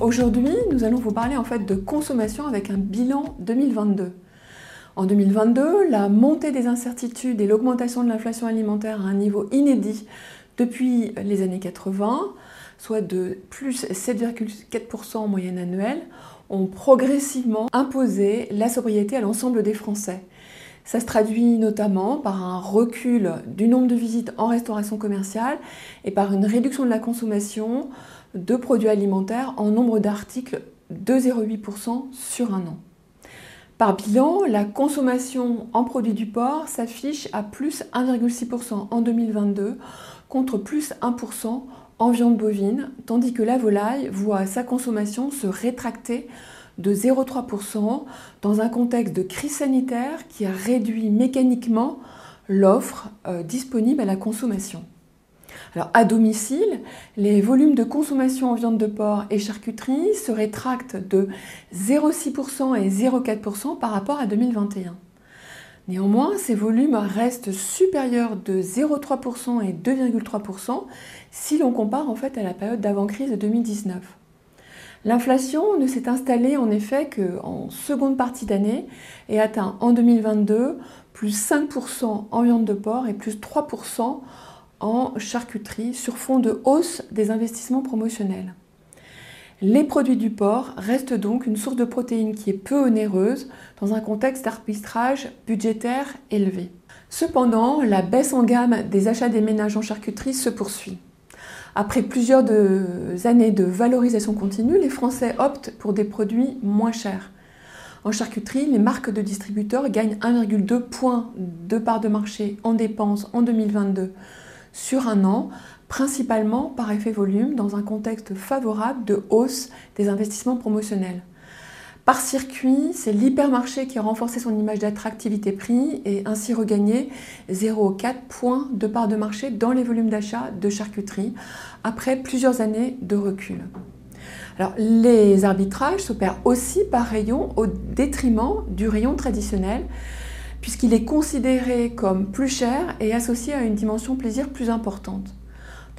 Aujourd'hui nous allons vous parler en fait de consommation avec un bilan 2022. En 2022, la montée des incertitudes et l'augmentation de l'inflation alimentaire à un niveau inédit depuis les années 80, soit de plus 7,4% en moyenne annuelle, ont progressivement imposé la sobriété à l'ensemble des Français. Ça se traduit notamment par un recul du nombre de visites en restauration commerciale et par une réduction de la consommation de produits alimentaires en nombre d'articles de 0,8% sur un an. Par bilan, la consommation en produits du porc s'affiche à plus 1,6% en 2022 contre plus 1% en viande bovine, tandis que la volaille voit sa consommation se rétracter de 0,3% dans un contexte de crise sanitaire qui a réduit mécaniquement l'offre euh, disponible à la consommation. Alors à domicile, les volumes de consommation en viande de porc et charcuterie se rétractent de 0,6% et 0,4% par rapport à 2021. Néanmoins, ces volumes restent supérieurs de 0,3% et 2,3% si l'on compare en fait à la période d'avant-crise de 2019. L'inflation ne s'est installée en effet qu'en seconde partie d'année et atteint en 2022 plus 5% en viande de porc et plus 3% en charcuterie sur fond de hausse des investissements promotionnels. Les produits du porc restent donc une source de protéines qui est peu onéreuse dans un contexte d'arbitrage budgétaire élevé. Cependant, la baisse en gamme des achats des ménages en charcuterie se poursuit. Après plusieurs années de valorisation continue, les Français optent pour des produits moins chers. En charcuterie, les marques de distributeurs gagnent 1,2 points de part de marché en dépenses en 2022 sur un an, principalement par effet volume dans un contexte favorable de hausse des investissements promotionnels. Par circuit, c'est l'hypermarché qui a renforcé son image d'attractivité prix et ainsi regagné 0,4 points de part de marché dans les volumes d'achat de charcuterie après plusieurs années de recul. Alors, les arbitrages s'opèrent aussi par rayon au détriment du rayon traditionnel puisqu'il est considéré comme plus cher et associé à une dimension plaisir plus importante.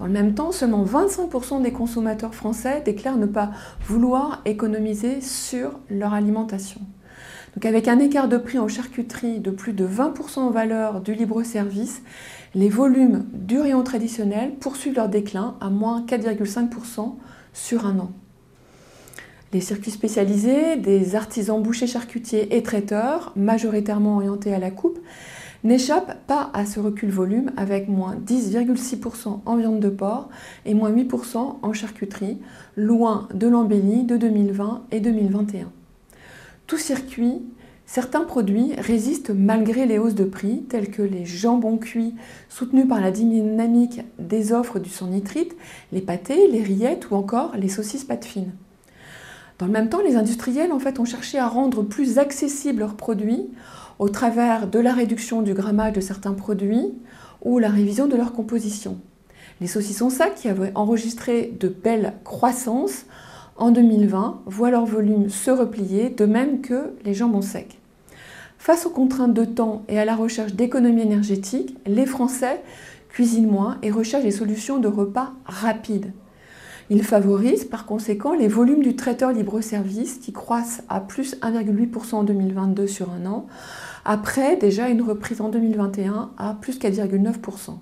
Dans le même temps, seulement 25% des consommateurs français déclarent ne pas vouloir économiser sur leur alimentation. Donc avec un écart de prix en charcuterie de plus de 20% en valeur du libre-service, les volumes du rayon traditionnel poursuivent leur déclin à moins 4,5% sur un an. Les circuits spécialisés, des artisans bouchers charcutiers et traiteurs, majoritairement orientés à la coupe, n'échappent pas à ce recul volume avec moins 10,6% en viande de porc et moins 8% en charcuterie, loin de l'embellie de 2020 et 2021. Tout circuit, certains produits résistent malgré les hausses de prix, tels que les jambons cuits soutenus par la dynamique des offres du sang nitrite, les pâtés, les rillettes ou encore les saucisses pâte fines. Dans le même temps, les industriels ont cherché à rendre plus accessibles leurs produits au travers de la réduction du grammage de certains produits ou la révision de leur composition. Les saucissons sacs, qui avaient enregistré de belles croissances en 2020, voient leur volume se replier, de même que les jambons secs. Face aux contraintes de temps et à la recherche d'économie énergétique, les Français cuisinent moins et recherchent des solutions de repas rapides. Il favorise par conséquent les volumes du traiteur libre-service qui croissent à plus 1,8% en 2022 sur un an, après déjà une reprise en 2021 à plus 4,9%.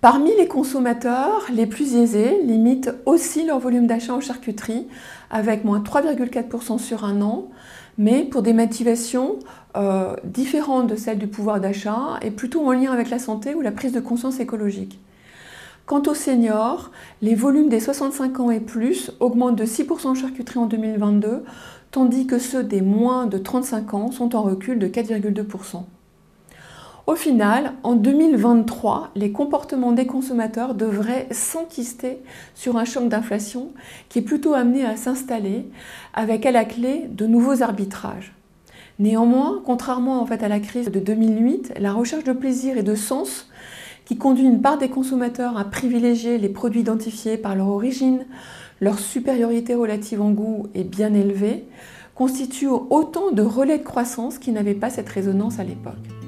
Parmi les consommateurs, les plus aisés limitent aussi leur volume d'achat en charcuterie avec moins 3,4% sur un an, mais pour des motivations euh, différentes de celles du pouvoir d'achat et plutôt en lien avec la santé ou la prise de conscience écologique. Quant aux seniors, les volumes des 65 ans et plus augmentent de 6% en charcuterie en 2022, tandis que ceux des moins de 35 ans sont en recul de 4,2%. Au final, en 2023, les comportements des consommateurs devraient s'enquister sur un choc d'inflation qui est plutôt amené à s'installer avec à la clé de nouveaux arbitrages. Néanmoins, contrairement à la crise de 2008, la recherche de plaisir et de sens qui conduit une part des consommateurs à privilégier les produits identifiés par leur origine, leur supériorité relative en goût est bien élevée, constitue autant de relais de croissance qui n'avaient pas cette résonance à l'époque.